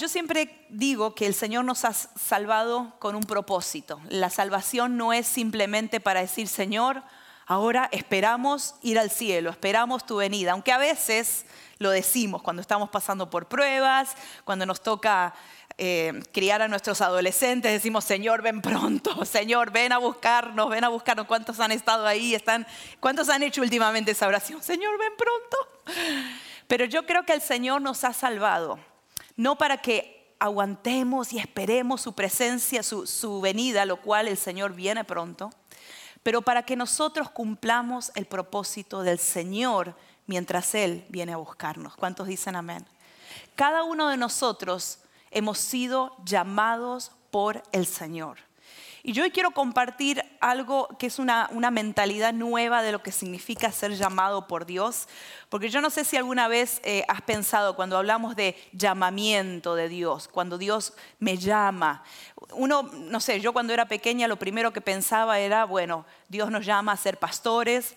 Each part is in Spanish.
Yo siempre digo que el Señor nos ha salvado con un propósito. La salvación no es simplemente para decir, Señor, ahora esperamos ir al cielo, esperamos tu venida, aunque a veces lo decimos cuando estamos pasando por pruebas, cuando nos toca eh, criar a nuestros adolescentes, decimos, Señor, ven pronto, Señor, ven a buscarnos, ven a buscarnos. ¿Cuántos han estado ahí? Están, ¿Cuántos han hecho últimamente esa oración? Señor, ven pronto. Pero yo creo que el Señor nos ha salvado no para que aguantemos y esperemos su presencia, su, venida, lo cual el Señor viene pronto, pero para que nosotros cumplamos el propósito del Señor mientras Él viene a buscarnos. ¿Cuántos dicen amén? Cada uno de nosotros hemos sido llamados por el Señor. Y yo hoy quiero compartir algo que es una, mentalidad nueva de lo que significa ser llamado por Dios, porque yo no sé si alguna vez eh, has pensado cuando hablamos de llamamiento de Dios, cuando Dios me llama. Uno, no sé, yo cuando era pequeña lo primero que pensaba era, bueno, Dios nos llama a ser pastores,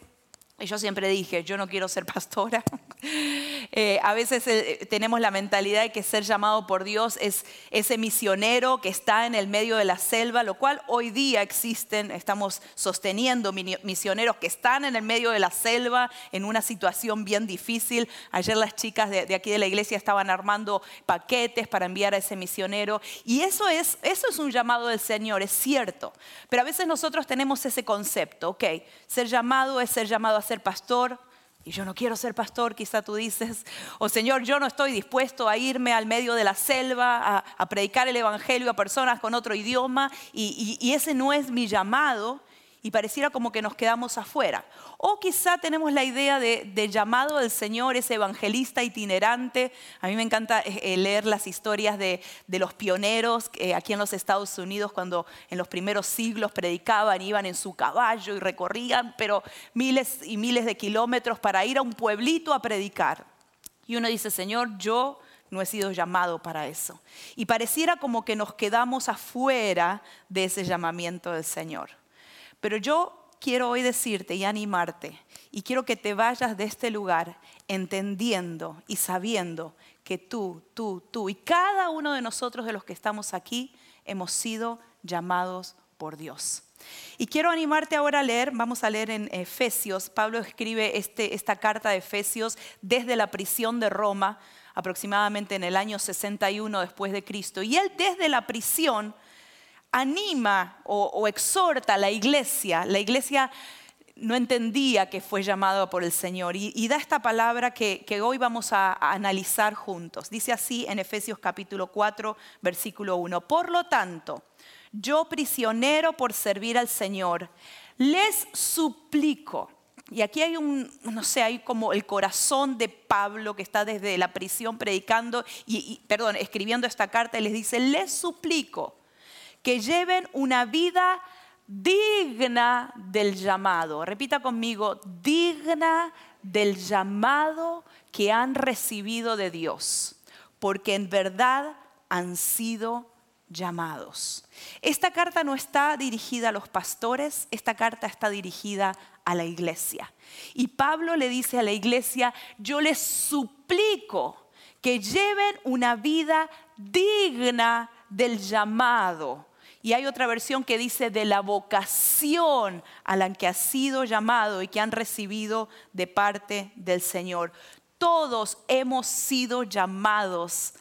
y yo siempre dije, yo no quiero ser pastora. Eh, a veces eh, tenemos la mentalidad de que ser llamado por Dios es ese misionero que está en el medio de la selva, lo cual hoy día existen, estamos sosteniendo misioneros que están en el medio de la selva en una situación bien difícil. Ayer las chicas de, de aquí de la iglesia estaban armando paquetes para enviar a ese misionero. Y eso es, eso es un llamado del Señor, es cierto. Pero a veces nosotros tenemos ese concepto, ok, ser llamado es ser llamado a ser pastor, y yo no quiero ser pastor, quizá tú dices, o Señor, yo no estoy dispuesto a irme al medio de la selva a, predicar el Evangelio a personas con otro idioma, y ese no es mi llamado y pareciera como que nos quedamos afuera. O quizá tenemos la idea de, llamado del Señor, ese evangelista itinerante. A mí me encanta eh, eh, leer las historias de, los pioneros eh, aquí en los Estados Unidos cuando en los primeros siglos predicaban, iban en su caballo y recorrían, pero miles y miles de kilómetros para ir a un pueblito a predicar. Y uno dice, Señor, yo no he sido llamado para eso. Y pareciera como que nos quedamos afuera de ese llamamiento del Señor. Pero yo quiero hoy decirte y animarte y quiero que te vayas de este lugar entendiendo y sabiendo que tú, tú, tú y cada uno de nosotros de los que estamos aquí hemos sido llamados por Dios. Y quiero animarte ahora a leer, vamos a leer en Efesios, Pablo escribe este, esta carta de Efesios desde la prisión de Roma, aproximadamente en el año 61 después de Cristo. Y él desde la prisión anima o, exhorta a la iglesia. La iglesia no entendía que fue llamado por el Señor y, da esta palabra que, hoy vamos a, analizar juntos. Dice así en Efesios capítulo 4, versículo 1. Por lo tanto, yo prisionero por servir al Señor, les suplico. Y aquí hay un, no sé, hay como el corazón de Pablo que está desde la prisión predicando y perdón, escribiendo esta carta y les dice, les suplico que lleven una vida digna del llamado. Repita conmigo, digna del llamado que han recibido de Dios, porque en verdad han sido llamados. Esta carta no está dirigida a los pastores, esta carta está dirigida a la iglesia. Y Pablo le dice a la iglesia, yo les suplico que lleven una vida digna del llamado y hay otra versión que dice de la vocación a la que ha sido llamado y que han recibido de parte del Señor. Todos hemos sido llamados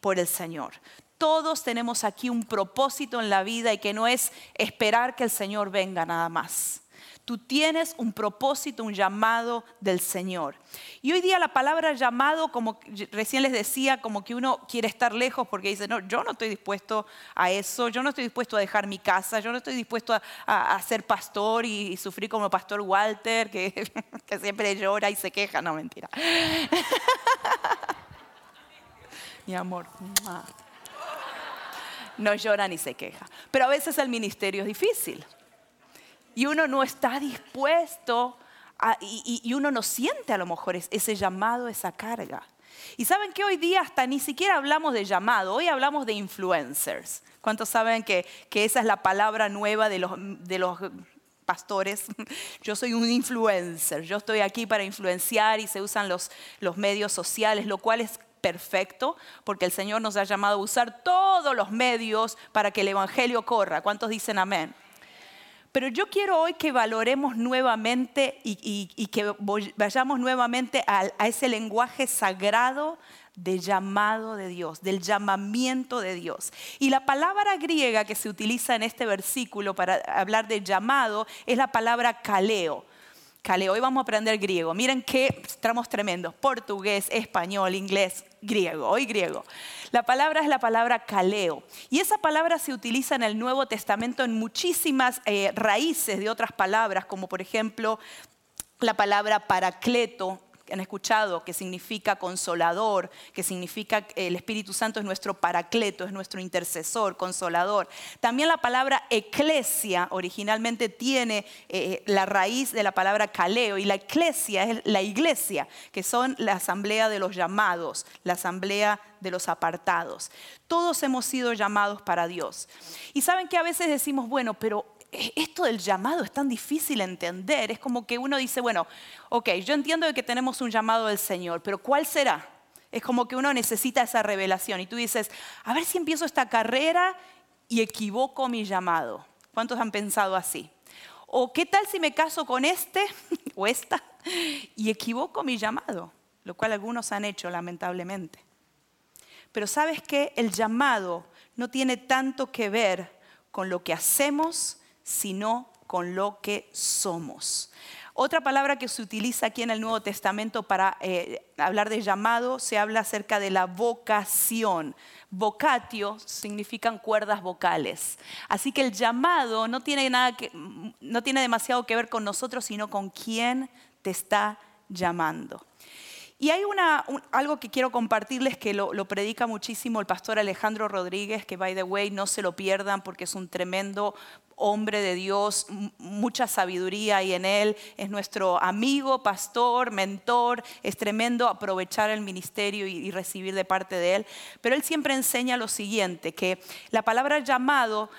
por el Señor. Todos tenemos aquí un propósito en la vida y que no es esperar que el Señor venga nada más. Tú tienes un propósito, un llamado del Señor. Y hoy día la palabra llamado, como recién les decía, como que uno quiere estar lejos porque dice, no, yo no estoy dispuesto a eso, yo no estoy dispuesto a dejar mi casa, yo no estoy dispuesto a, ser pastor y, sufrir como pastor Walter, que, que siempre llora y se queja, no mentira. Mi amor. No llora ni se queja. Pero a veces el ministerio es difícil y uno no está dispuesto y, uno no siente a lo mejor ese llamado, esa carga. Y saben que hoy día hasta ni siquiera hablamos de llamado, hoy hablamos de influencers. ¿Cuántos saben que, esa es la palabra nueva de los, pastores? Yo soy un influencer, yo estoy aquí para influenciar y se usan los medios sociales, lo cual es perfecto, porque el Señor nos ha llamado a usar todos los medios para que el Evangelio corra. ¿Cuántos dicen amén? Pero yo quiero hoy que valoremos nuevamente y, que vayamos nuevamente a, a ese lenguaje sagrado de llamado de Dios, del llamamiento de Dios. Y la palabra griega que se utiliza en este versículo para hablar de llamado es la palabra kaleo. Kaleo, hoy vamos a aprender griego. Miren qué tramos tremendos. Portugués, español, inglés, griego. Hoy griego. La palabra es la palabra kaleo. Y esa palabra se utiliza en el Nuevo Testamento en muchísimas eh, raíces de otras palabras, como por ejemplo la palabra paracleto, han escuchado, que significa consolador, que significa el Espíritu Santo es nuestro paracleto, es nuestro intercesor, consolador. También la palabra eclesia originalmente tiene eh, la raíz de la palabra caleo y la eclesia es la iglesia, que son la asamblea de los llamados, la asamblea de los apartados. Todos hemos sido llamados para Dios. Y saben que a veces decimos, bueno, pero esto del llamado es tan difícil entender. Es como que uno dice, bueno, ok, yo entiendo que tenemos un llamado del Señor, pero ¿cuál será? Es como que uno necesita esa revelación y tú dices, a ver si empiezo esta carrera y equivoco mi llamado. ¿Cuántos han pensado así? O qué tal si me caso con este o esta y equivoco mi llamado, lo cual algunos han hecho lamentablemente. Pero sabes que el llamado no tiene tanto que ver con lo que hacemos, sino con lo que somos. Otra palabra que se utiliza aquí en el Nuevo Testamento para eh, hablar de llamado, se habla acerca de la vocación. Vocatio significan cuerdas vocales. Así que el llamado no tiene, nada que, no tiene demasiado que ver con nosotros, sino con quién te está llamando. Y hay una, algo que quiero compartirles que lo, predica muchísimo el pastor Alejandro Rodríguez, que by the way no se lo pierdan porque es un tremendo hombre de Dios, mucha sabiduría y en él es nuestro amigo, pastor, mentor, es tremendo aprovechar el ministerio y, recibir de parte de él, pero él siempre enseña lo siguiente, que la palabra llamado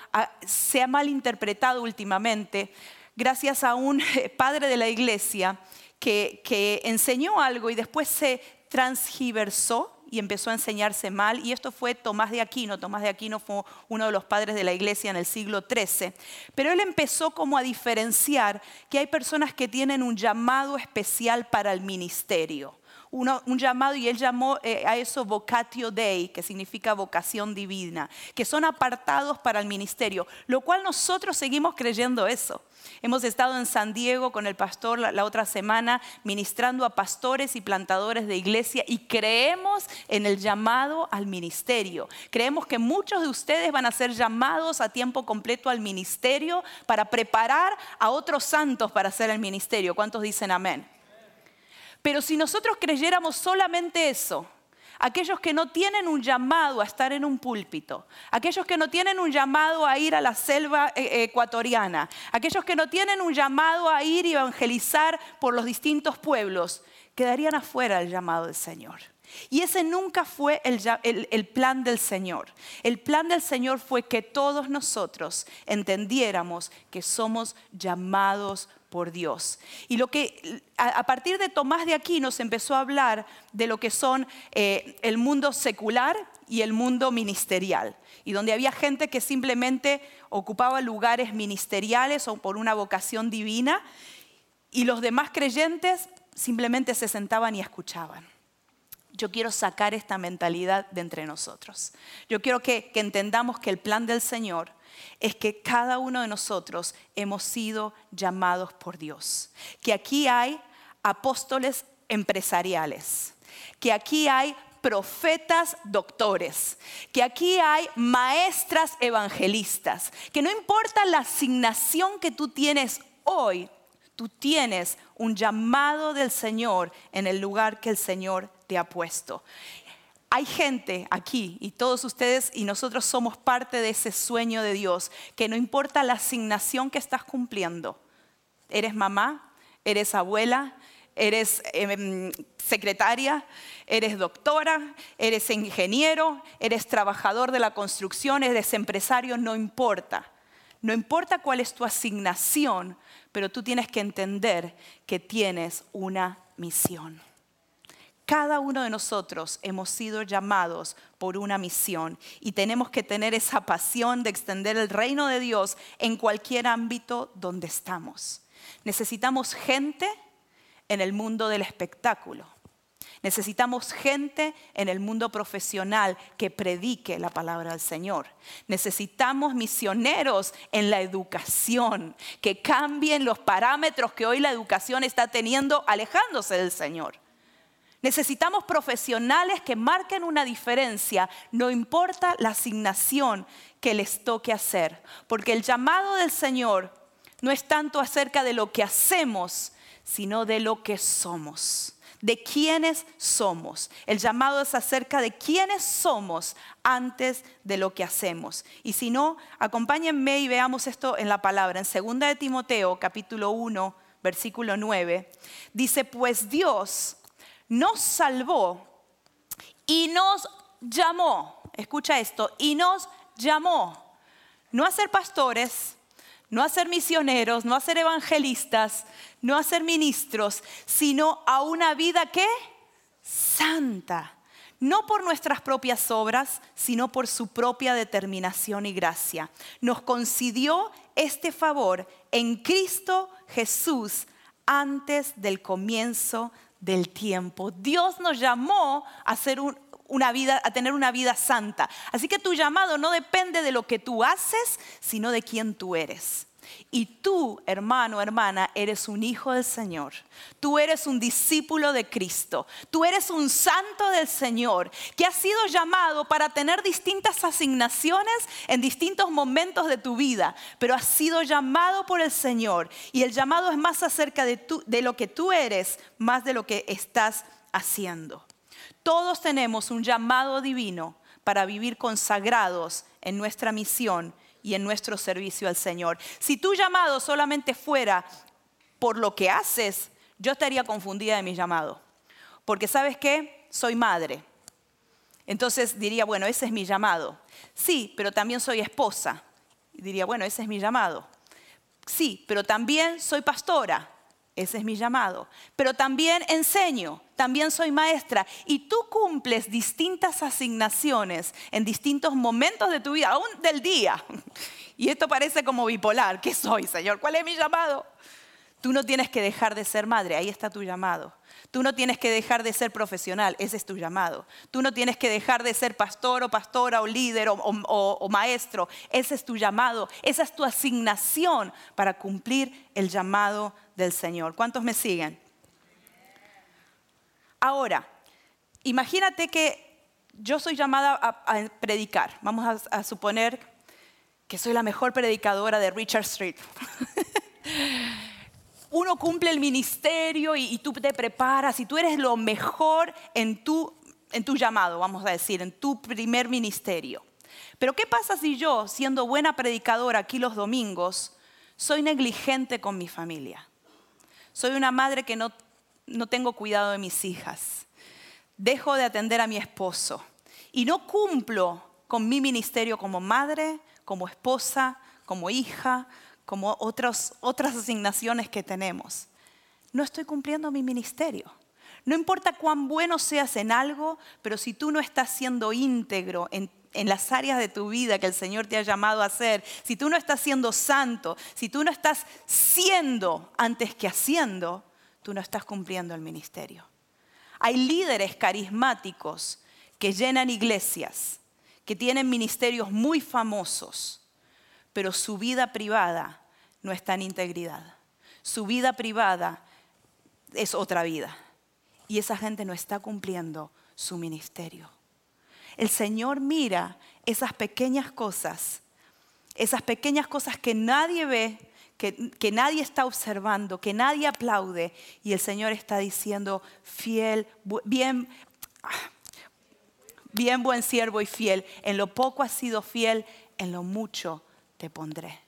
se ha malinterpretado últimamente gracias a un padre de la iglesia que, enseñó algo y después se transgiversó y empezó a enseñarse mal. Y esto fue Tomás de Aquino. Tomás de Aquino fue uno de los padres de la iglesia en el siglo XIII. Pero él empezó como a diferenciar que hay personas que tienen un llamado especial para el ministerio un llamado y él llamó eh, a eso vocatio dei, que significa vocación divina, que son apartados para el ministerio, lo cual nosotros seguimos creyendo eso. Hemos estado en San Diego con el pastor la, otra semana ministrando a pastores y plantadores de iglesia y creemos en el llamado al ministerio. Creemos que muchos de ustedes van a ser llamados a tiempo completo al ministerio para preparar a otros santos para hacer el ministerio. ¿Cuántos dicen amén? Pero si nosotros creyéramos solamente eso, aquellos que no tienen un llamado a estar en un púlpito, aquellos que no tienen un llamado a ir a la selva eh, ecuatoriana, aquellos que no tienen un llamado a ir y evangelizar por los distintos pueblos, quedarían afuera del llamado del Señor. Y ese nunca fue el, plan del Señor. El plan del Señor fue que todos nosotros entendiéramos que somos llamados por Dios. Y lo que a, partir de Tomás de aquí nos empezó a hablar de lo que son eh, el mundo secular y el mundo ministerial. Y donde había gente que simplemente ocupaba lugares ministeriales o por una vocación divina y los demás creyentes simplemente se sentaban y escuchaban. Yo quiero sacar esta mentalidad de entre nosotros. Yo quiero que entendamos que el plan del Señor es que cada uno de nosotros hemos sido llamados por Dios. Que aquí hay apóstoles empresariales, que aquí hay profetas doctores, que aquí hay maestras evangelistas, que no importa la asignación que tú tienes hoy, tú tienes un llamado del Señor en el lugar que el Señor te ha puesto hay gente aquí y todos ustedes y nosotros somos parte de ese sueño de Dios, que no importa la asignación que estás cumpliendo, eres mamá, eres abuela, eres em, secretaria, eres doctora, eres ingeniero, eres trabajador de la construcción, eres empresario, no importa. No importa cuál es tu asignación, pero tú tienes que entender que tienes una misión. Cada uno de nosotros hemos sido llamados por una misión y tenemos que tener esa pasión de extender el reino de Dios en cualquier ámbito donde estamos. Necesitamos gente en el mundo del espectáculo. Necesitamos gente en el mundo profesional que predique la palabra del Señor. Necesitamos misioneros en la educación, que cambien los parámetros que hoy la educación está teniendo alejándose del Señor. Necesitamos profesionales que marquen una diferencia, no importa la asignación que les toque hacer, porque el llamado del Señor no es tanto acerca de lo que hacemos, sino de lo que somos de quiénes somos. El llamado es acerca de quiénes somos antes de lo que hacemos. Y si no, acompáñenme y veamos esto en la palabra. En 2 de Timoteo, capítulo 1, versículo 9, dice, pues Dios nos salvó y nos llamó. Escucha esto, y nos llamó. No a ser pastores, no a ser misioneros, no a ser evangelistas, no a ser ministros, sino a una vida que santa. No por nuestras propias obras, sino por su propia determinación y gracia. Nos concedió este favor en Cristo Jesús antes del comienzo del tiempo. Dios nos llamó a tener una vida santa. Así que tu llamado no depende de lo que tú haces, sino de quién tú eres. Y tú, hermano, hermana, eres un hijo del Señor. Tú eres un discípulo de Cristo. Tú eres un santo del Señor que ha sido llamado para tener distintas asignaciones en distintos momentos de tu vida, pero has sido llamado por el Señor. Y el llamado es más acerca de, de lo que tú eres, más de lo que estás haciendo. Todos tenemos un llamado divino para vivir consagrados en nuestra misión y en nuestro servicio al Señor. Si tu llamado solamente fuera por lo que haces, yo estaría confundida de mi llamado. Porque sabes qué, soy madre. Entonces diría, bueno, ese es mi llamado. Sí, pero también soy esposa. Y diría, bueno, ese es mi llamado. Sí, pero también soy pastora. Ese es mi llamado. Pero también enseño, también soy maestra. Y tú cumples distintas asignaciones en distintos momentos de tu vida, aún del día. Y esto parece como bipolar. ¿Qué soy, Señor? ¿Cuál es mi llamado? Tú no tienes que dejar de ser madre, ahí está tu llamado. Tú no tienes que dejar de ser profesional, ese es tu llamado. Tú no tienes que dejar de ser pastor o pastora o líder o, maestro, ese es tu llamado. Esa es tu asignación para cumplir el llamado del Señor. ¿Cuántos me siguen? Ahora, imagínate que yo soy llamada a, predicar. Vamos a, suponer que soy la mejor predicadora de Richard Street. Uno cumple el ministerio y, tú te preparas y tú eres lo mejor en tu, en tu llamado, vamos a decir, en tu primer ministerio. Pero ¿qué pasa si yo, siendo buena predicadora aquí los domingos, soy negligente con mi familia? Soy una madre que no, no tengo cuidado de mis hijas. Dejo de atender a mi esposo. Y no cumplo con mi ministerio como madre, como esposa, como hija, como otras asignaciones que tenemos. No estoy cumpliendo mi ministerio. No importa cuán bueno seas en algo, pero si tú no estás siendo íntegro en en las áreas de tu vida que el Señor te ha llamado a hacer, si tú no estás siendo santo, si tú no estás siendo antes que haciendo, tú no estás cumpliendo el ministerio. Hay líderes carismáticos que llenan iglesias, que tienen ministerios muy famosos, pero su vida privada no está en integridad. Su vida privada es otra vida. Y esa gente no está cumpliendo su ministerio. El Señor mira esas pequeñas cosas, esas pequeñas cosas que nadie ve, que, nadie está observando, que nadie aplaude. Y el Señor está diciendo, fiel, bien, bien buen siervo y fiel. En lo poco has sido fiel, en lo mucho te pondré.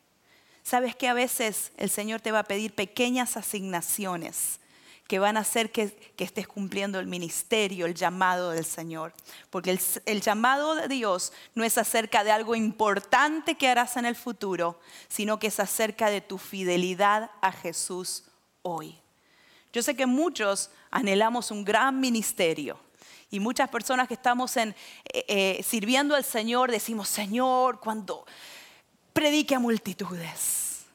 Sabes que a veces el Señor te va a pedir pequeñas asignaciones que van a hacer que, estés cumpliendo el ministerio, el llamado del Señor. Porque el, llamado de Dios no es acerca de algo importante que harás en el futuro, sino que es acerca de tu fidelidad a Jesús hoy. Yo sé que muchos anhelamos un gran ministerio. Y muchas personas que estamos en, eh, eh, sirviendo al Señor decimos, Señor, cuando predique a multitudes,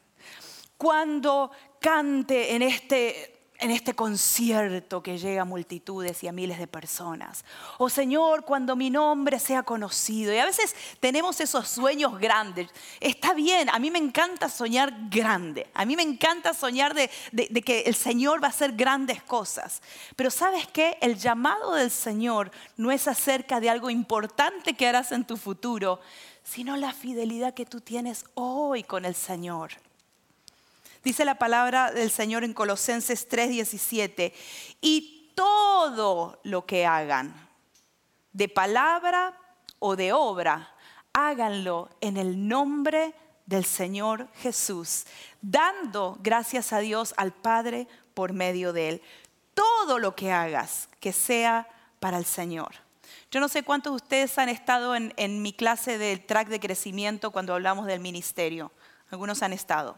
cuando cante en este en este concierto que llega a multitudes y a miles de personas. O Señor, cuando mi nombre sea conocido. Y a veces tenemos esos sueños grandes. Está bien, a mí me encanta soñar grande. A mí me encanta soñar de, que el Señor va a hacer grandes cosas. Pero sabes qué? El llamado del Señor no es acerca de algo importante que harás en tu futuro, sino la fidelidad que tú tienes hoy con el Señor. Dice la palabra del Señor en Colosenses 3:17, y todo lo que hagan, de palabra o de obra, háganlo en el nombre del Señor Jesús, dando gracias a Dios al Padre por medio de Él. Todo lo que hagas, que sea para el Señor. Yo no sé cuántos de ustedes han estado en, mi clase del track de crecimiento cuando hablamos del ministerio. Algunos han estado.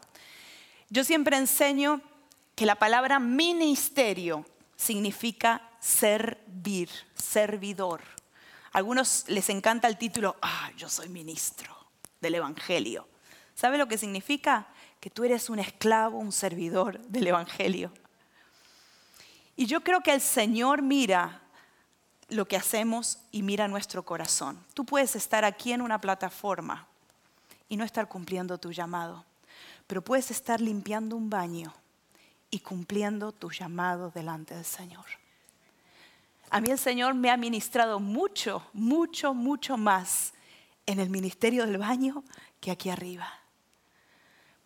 Yo siempre enseño que la palabra ministerio significa servir, servidor. A algunos les encanta el título, ah, yo soy ministro del Evangelio. ¿Sabe lo que significa? Que tú eres un esclavo, un servidor del Evangelio. Y yo creo que el Señor mira lo que hacemos y mira nuestro corazón. Tú puedes estar aquí en una plataforma y no estar cumpliendo tu llamado pero puedes estar limpiando un baño y cumpliendo tu llamado delante del Señor. A mí el Señor me ha ministrado mucho, mucho, mucho más en el ministerio del baño que aquí arriba.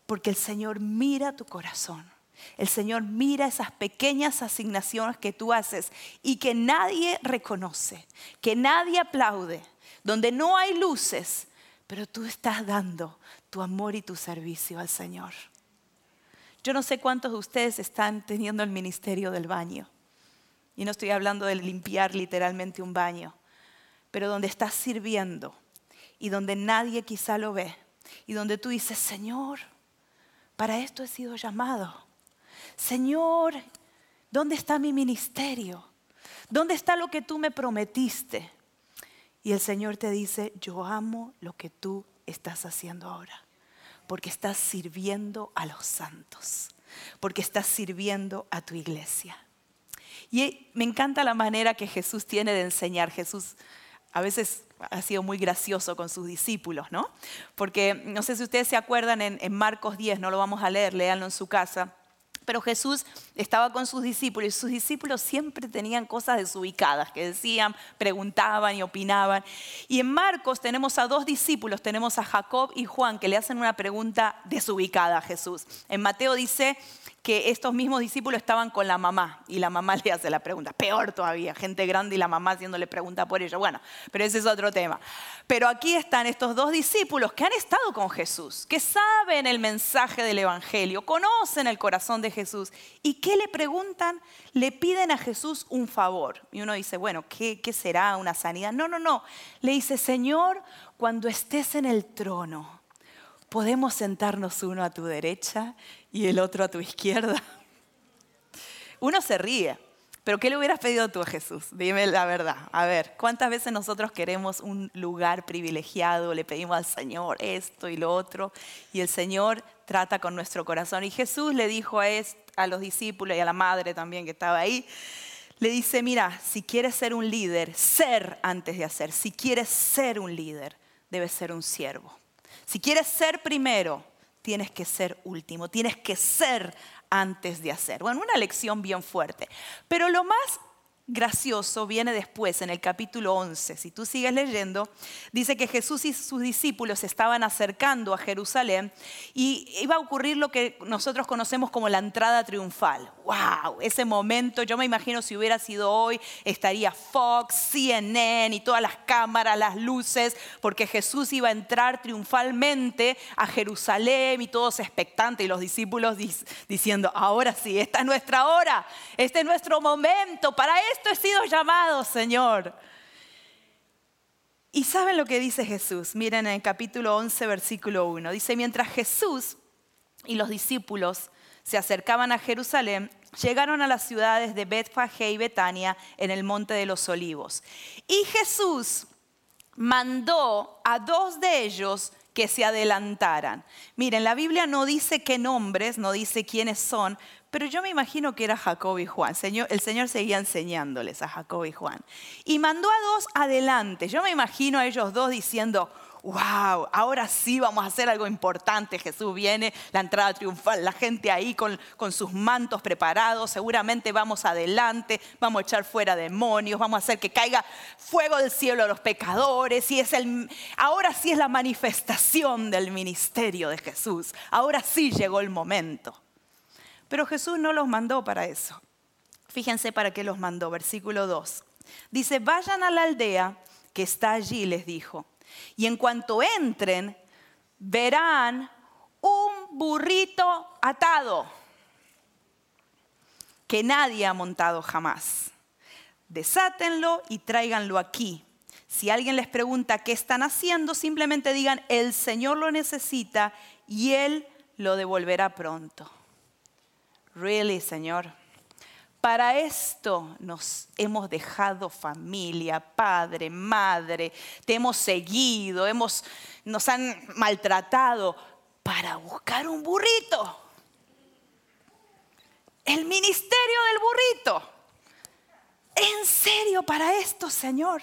Porque el Señor mira tu corazón. El Señor mira esas pequeñas asignaciones que tú haces y que nadie reconoce, que nadie aplaude, donde no hay luces, pero tú estás dando tu amor y tu servicio al Señor. Yo no sé cuántos de ustedes están teniendo el ministerio del baño. Y no estoy hablando de limpiar literalmente un baño, pero donde estás sirviendo y donde nadie quizá lo ve y donde tú dices, Señor, para esto he sido llamado. Señor, ¿dónde está mi ministerio? ¿Dónde está lo que tú me prometiste? Y el Señor te dice, yo amo lo que tú estás haciendo ahora, porque estás sirviendo a los santos, porque estás sirviendo a tu iglesia. Y me encanta la manera que Jesús tiene de enseñar. Jesús a veces ha sido muy gracioso con sus discípulos, ¿no? Porque no sé si ustedes se acuerdan en, en Marcos 10, no lo vamos a leer, léanlo en su casa pero Jesús estaba con sus discípulos y sus discípulos siempre tenían cosas desubicadas que decían, preguntaban y opinaban. Y en Marcos tenemos a dos discípulos, tenemos a Jacob y Juan que le hacen una pregunta desubicada a Jesús. En Mateo dice, que estos mismos discípulos estaban con la mamá y la mamá le hace la pregunta. Peor todavía, gente grande y la mamá haciéndole pregunta por ello. Bueno, pero ese es otro tema. Pero aquí están estos dos discípulos que han estado con Jesús, que saben el mensaje del Evangelio, conocen el corazón de Jesús. ¿Y qué le preguntan? Le piden a Jesús un favor. Y uno dice, bueno, ¿qué, qué será una sanidad? No, no, no. Le dice, Señor, cuando estés en el trono, ¿podemos sentarnos uno a tu derecha y el otro a tu izquierda? Uno se ríe, pero ¿qué le hubieras pedido tú a Jesús? Dime la verdad. A ver, ¿cuántas veces nosotros queremos un lugar privilegiado? Le pedimos al Señor esto y lo otro, y el Señor trata con nuestro corazón. Y Jesús le dijo a, a los discípulos y a la madre también que estaba ahí, le dice, mira, si quieres ser un líder, ser antes de hacer. Si quieres ser un líder, debes ser un siervo. Si quieres ser primero, tienes que ser último, tienes que ser antes de hacer. Bueno, una lección bien fuerte. Pero lo más gracioso viene después, en el capítulo 11. Si tú sigues leyendo, dice que Jesús y sus discípulos se estaban acercando a Jerusalén y iba a ocurrir lo que nosotros conocemos como la entrada triunfal. ¡Wow! Ese momento, yo me imagino si hubiera sido hoy, estaría Fox, CNN y todas las cámaras, las luces, porque Jesús iba a entrar triunfalmente a Jerusalén y todos expectantes y los discípulos diciendo, ahora sí, esta es nuestra hora, este es nuestro momento, para esto he sido llamado, Señor. Y saben lo que dice Jesús. Miren en el capítulo 11, versículo 1. Dice, mientras Jesús y los discípulos se acercaban a Jerusalén, llegaron a las ciudades de Betfagé y Betania en el monte de los olivos. Y Jesús mandó a dos de ellos que se adelantaran. Miren, la Biblia no dice qué nombres, no dice quiénes son, pero yo me imagino que era Jacob y Juan. el Señor seguía enseñándoles a Jacob y Juan. Y mandó a dos adelante. Yo me imagino a ellos dos diciendo, wow, ahora sí vamos a hacer algo importante. Jesús viene, la entrada triunfal, la gente ahí con, con, sus mantos preparados, seguramente vamos adelante, vamos a echar fuera demonios, vamos a hacer que caiga fuego del cielo a los pecadores. Y es el, ahora sí es la manifestación del ministerio de Jesús. Ahora sí llegó el momento. Pero Jesús no los mandó para eso. Fíjense para qué los mandó. Versículo 2. Dice, vayan a la aldea que está allí, les dijo. Y en cuanto entren, verán un burrito atado que nadie ha montado jamás. Desátenlo y tráiganlo aquí. Si alguien les pregunta qué están haciendo, simplemente digan, el Señor lo necesita y Él lo devolverá pronto. Really, Señor. Para esto nos hemos dejado familia, padre, madre, te hemos seguido, hemos, nos han maltratado para buscar un burrito. El ministerio del burrito. En serio, para esto, Señor.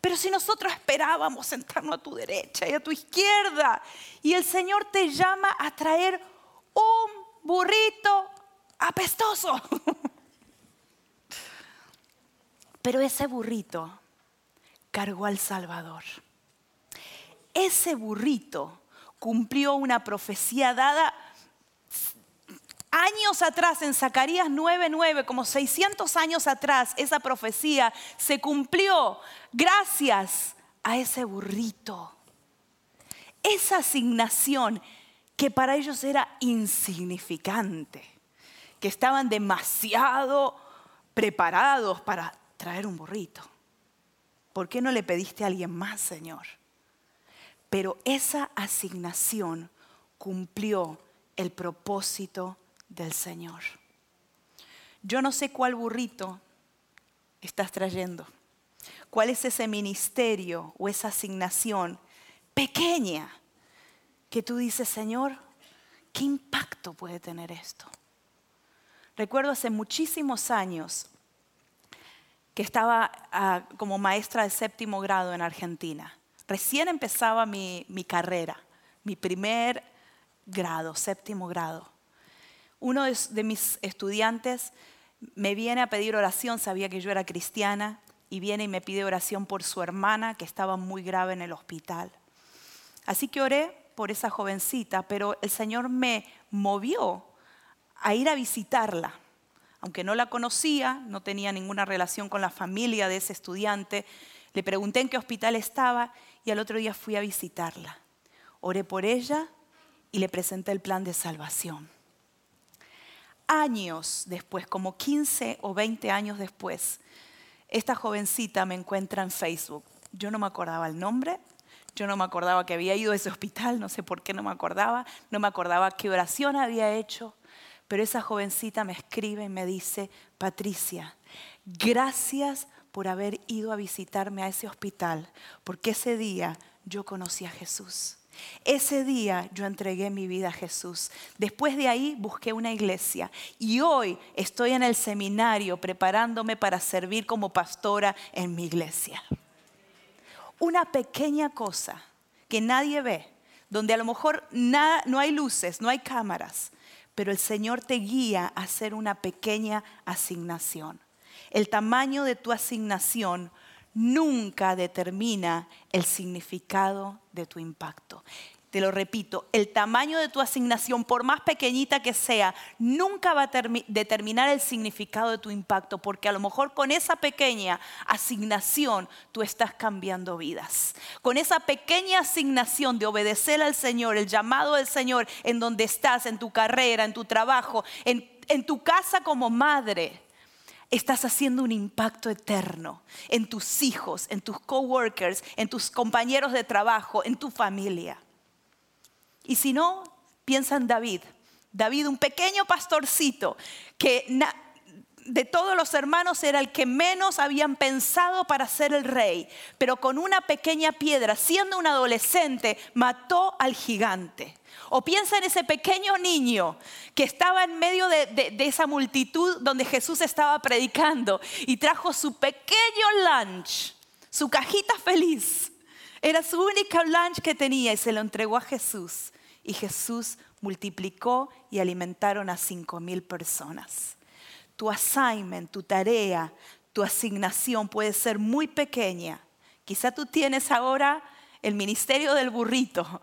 Pero si nosotros esperábamos sentarnos a tu derecha y a tu izquierda, y el Señor te llama a traer un burrito apestoso. Pero ese burrito cargó al Salvador. Ese burrito cumplió una profecía dada años atrás, en Zacarías 9:9, como 600 años atrás, esa profecía se cumplió gracias a ese burrito. Esa asignación que para ellos era insignificante que estaban demasiado preparados para traer un burrito. ¿Por qué no le pediste a alguien más, Señor? Pero esa asignación cumplió el propósito del Señor. Yo no sé cuál burrito estás trayendo, cuál es ese ministerio o esa asignación pequeña que tú dices, Señor, ¿qué impacto puede tener esto? Recuerdo hace muchísimos años que estaba ah, como maestra de séptimo grado en Argentina. Recién empezaba mi, mi carrera, mi primer grado, séptimo grado. Uno de, de mis estudiantes me viene a pedir oración, sabía que yo era cristiana, y viene y me pide oración por su hermana que estaba muy grave en el hospital. Así que oré por esa jovencita, pero el Señor me movió a ir a visitarla. Aunque no la conocía, no tenía ninguna relación con la familia de ese estudiante, le pregunté en qué hospital estaba y al otro día fui a visitarla. Oré por ella y le presenté el plan de salvación. Años después, como 15 o 20 años después, esta jovencita me encuentra en Facebook. Yo no me acordaba el nombre, yo no me acordaba que había ido a ese hospital, no sé por qué no me acordaba, no me acordaba qué oración había hecho, pero esa jovencita me escribe y me dice, Patricia, gracias por haber ido a visitarme a ese hospital, porque ese día yo conocí a Jesús. Ese día yo entregué mi vida a Jesús. Después de ahí busqué una iglesia y hoy estoy en el seminario preparándome para servir como pastora en mi iglesia. Una pequeña cosa que nadie ve, donde a lo mejor no hay luces, no hay cámaras, pero el Señor te guía a hacer una pequeña asignación. El tamaño de tu asignación nunca determina el significado de tu impacto. Te lo repito, el tamaño de tu asignación, por más pequeñita que sea, nunca va a determinar el significado de tu impacto, porque a lo mejor con esa pequeña asignación tú estás cambiando vidas. Con esa pequeña asignación de obedecer al Señor, el llamado del Señor en donde estás, en tu carrera, en tu trabajo, en, en tu casa como madre, estás haciendo un impacto eterno en tus hijos, en tus coworkers, en tus compañeros de trabajo, en tu familia. Y si no, piensa en David. David, un pequeño pastorcito que de todos los hermanos era el que menos habían pensado para ser el rey, pero con una pequeña piedra, siendo un adolescente, mató al gigante. O piensa en ese pequeño niño que estaba en medio de, de, esa multitud donde Jesús estaba predicando y trajo su pequeño lunch, su cajita feliz. Era su única lunch que tenía y se lo entregó a Jesús. Y Jesús multiplicó y alimentaron a cinco mil personas. Tu assignment, tu tarea, tu asignación puede ser muy pequeña. Quizá tú tienes ahora el ministerio del burrito,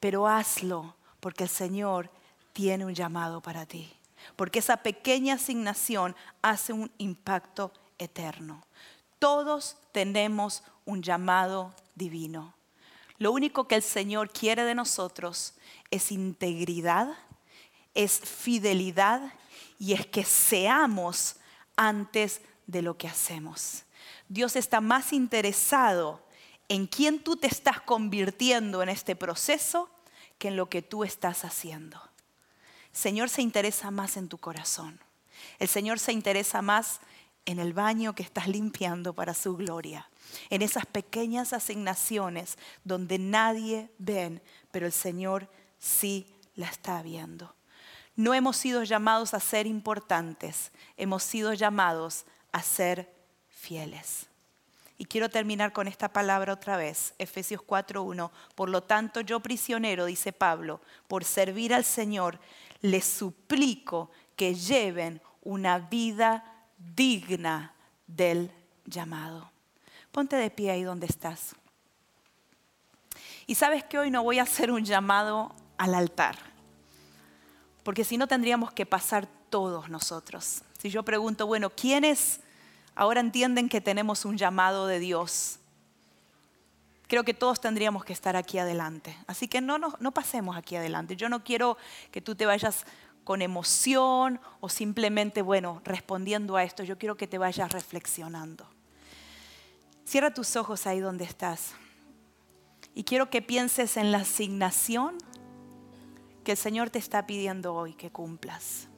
pero hazlo porque el Señor tiene un llamado para ti. Porque esa pequeña asignación hace un impacto eterno. Todos tenemos un llamado divino. Lo único que el Señor quiere de nosotros es integridad, es fidelidad y es que seamos antes de lo que hacemos. Dios está más interesado en quién tú te estás convirtiendo en este proceso que en lo que tú estás haciendo. Señor se interesa más en tu corazón. El Señor se interesa más en el baño que estás limpiando para su gloria. En esas pequeñas asignaciones donde nadie ven, pero el Señor sí la está viendo. No hemos sido llamados a ser importantes, hemos sido llamados a ser fieles. Y quiero terminar con esta palabra otra vez, Efesios 4.1. Por lo tanto, yo prisionero, dice Pablo, por servir al Señor, les suplico que lleven una vida digna del llamado. Ponte de pie ahí donde estás. Y sabes que hoy no voy a hacer un llamado al altar, porque si no tendríamos que pasar todos nosotros. Si yo pregunto, bueno, ¿quiénes ahora entienden que tenemos un llamado de Dios. Creo que todos tendríamos que estar aquí adelante. Así que no, no, no pasemos aquí adelante. Yo no quiero que tú te vayas con emoción o simplemente, bueno, respondiendo a esto. Yo quiero que te vayas reflexionando. Cierra tus ojos ahí donde estás. Y quiero que pienses en la asignación que el Señor te está pidiendo hoy que cumplas.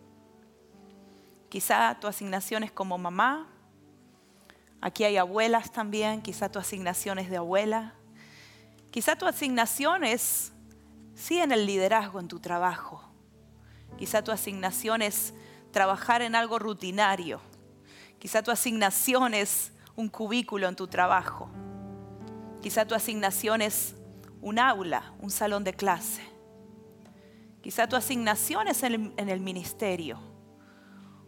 Quizá tu asignación es como mamá, Aquí hay abuelas también, quizá tu asignación es de abuela. Quizá tu asignación es, sí, en el liderazgo, en tu trabajo. Quizá tu asignación es trabajar en algo rutinario. Quizá tu asignación es un cubículo en tu trabajo. Quizá tu asignación es un aula, un salón de clase. Quizá tu asignación es en el, ministerio.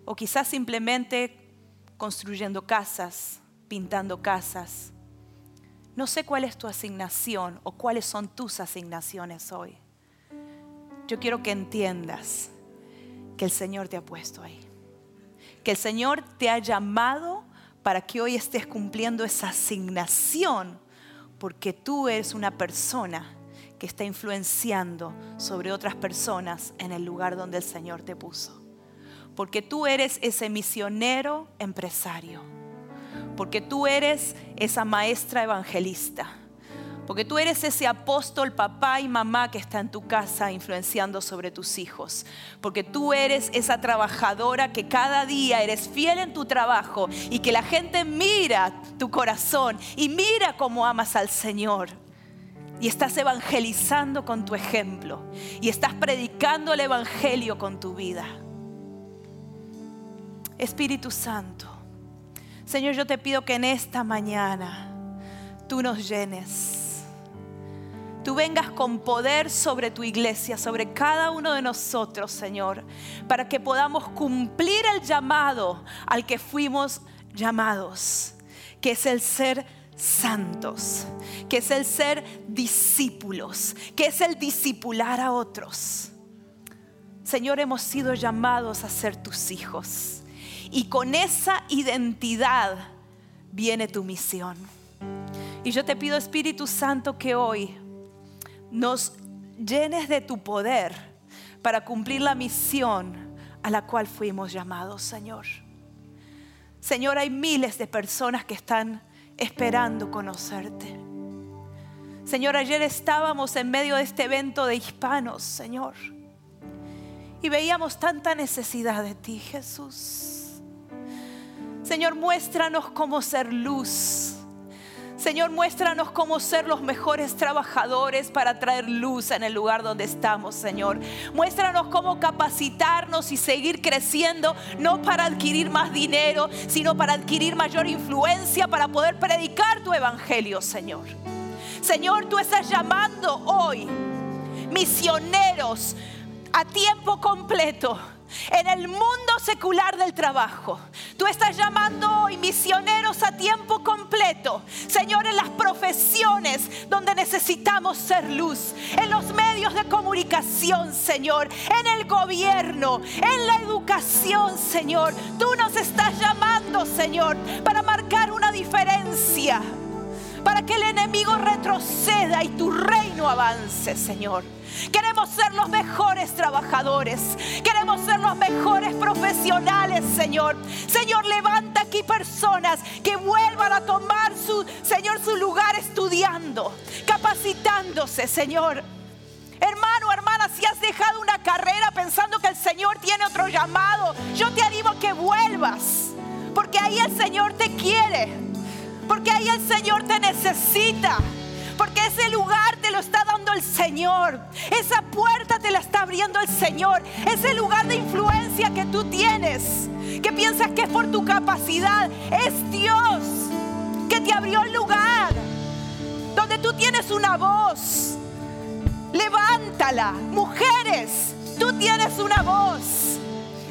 O quizá simplemente construyendo casas, pintando casas. No sé cuál es tu asignación o cuáles son tus asignaciones hoy. Yo quiero que entiendas que el Señor te ha puesto ahí. Que el Señor te ha llamado para que hoy estés cumpliendo esa asignación, porque tú eres una persona que está influenciando sobre otras personas en el lugar donde el Señor te puso. Porque tú eres ese misionero empresario porque tú eres esa maestra evangelista, porque tú eres ese apóstol, papá y mamá que está en tu casa influenciando sobre tus hijos, porque tú eres esa trabajadora que cada día eres fiel en tu trabajo y que la gente mira tu corazón y mira cómo amas al Señor. Y estás evangelizando con tu ejemplo. Y estás predicando el Evangelio con tu vida. Espíritu Santo, Señor, yo te pido que en esta mañana tú nos llenes. Tú vengas con poder sobre tu iglesia, sobre cada uno de nosotros, Señor, para que podamos cumplir el llamado al que fuimos llamados, que es el ser santos, que es el ser discípulos, que es el discipular a otros. Señor, hemos sido llamados a ser tus hijos. Y con esa identidad viene tu misión. Y yo te pido, Espíritu Santo, que hoy nos llenes de tu poder para cumplir la misión a la cual fuimos llamados, Señor. Señor, hay miles de personas que están esperando conocerte. Señor, ayer estábamos en medio de este evento de hispanos, Señor. y veíamos tanta necesidad de ti, Jesús. Señor, muéstranos cómo ser luz. Señor, muéstranos cómo ser los mejores trabajadores para traer luz en el lugar donde estamos, Señor. Muéstranos cómo capacitarnos y seguir creciendo, no para adquirir más dinero, sino para adquirir mayor influencia, para poder predicar tu evangelio, Señor. Señor, tú estás llamando hoy misioneros a tiempo completo en el mundo secular del trabajo. Tú estás llamando hoy misioneros a tiempo completo. Señor, en las profesiones donde necesitamos ser luz. En los medios de comunicación, Señor. En el gobierno. En la educación, Señor. Tú nos estás llamando, Señor, para marcar una diferencia. Para que el enemigo retroceda y tu reino avance, Señor. Queremos ser los mejores trabajadores. Queremos ser los mejores profesionales, Señor. Señor, levanta aquí personas que vuelvan a tomar su, Señor, su lugar estudiando, capacitándose, Señor. Hermano, hermana, si has dejado una carrera pensando que el Señor tiene otro llamado, yo te animo a que vuelvas. Porque ahí el Señor te quiere. Porque ahí el Señor te necesita. Porque ese lugar te lo está dando el Señor. Esa puerta te la está abriendo el Señor. Ese lugar de influencia que tú tienes, que piensas que es por tu capacidad, es Dios que te abrió el lugar donde tú tienes una voz. Levántala, mujeres, tú tienes una voz.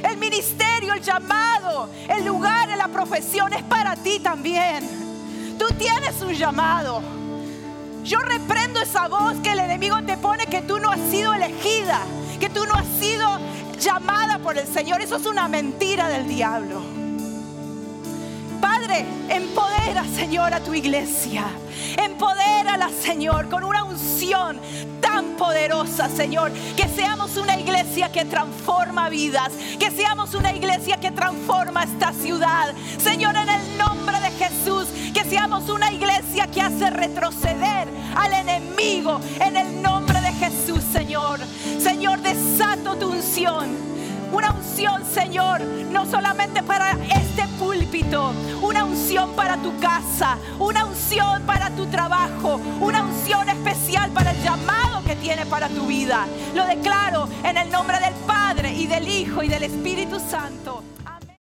El ministerio, el llamado, el lugar, la profesión es para ti también. Tú tienes un llamado. Yo reprendo esa voz que el enemigo te pone que tú no has sido elegida, que tú no has sido llamada por el Señor. Eso es una mentira del diablo. Padre, empodera, Señor, a tu iglesia. Empodérala, Señor, con una unción tan poderosa, Señor. Que seamos una iglesia que transforma vidas. Que seamos una iglesia que transforma esta ciudad. Señor, en el nombre de Jesús, que seamos una iglesia que hace retroceder al enemigo. En el nombre de Jesús, Señor. Señor, desato tu unción una unción, Señor, no solamente para este púlpito, una unción para tu casa, una unción para tu trabajo, una unción especial para el llamado que tiene para tu vida. Lo declaro en el nombre del Padre y del Hijo y del Espíritu Santo.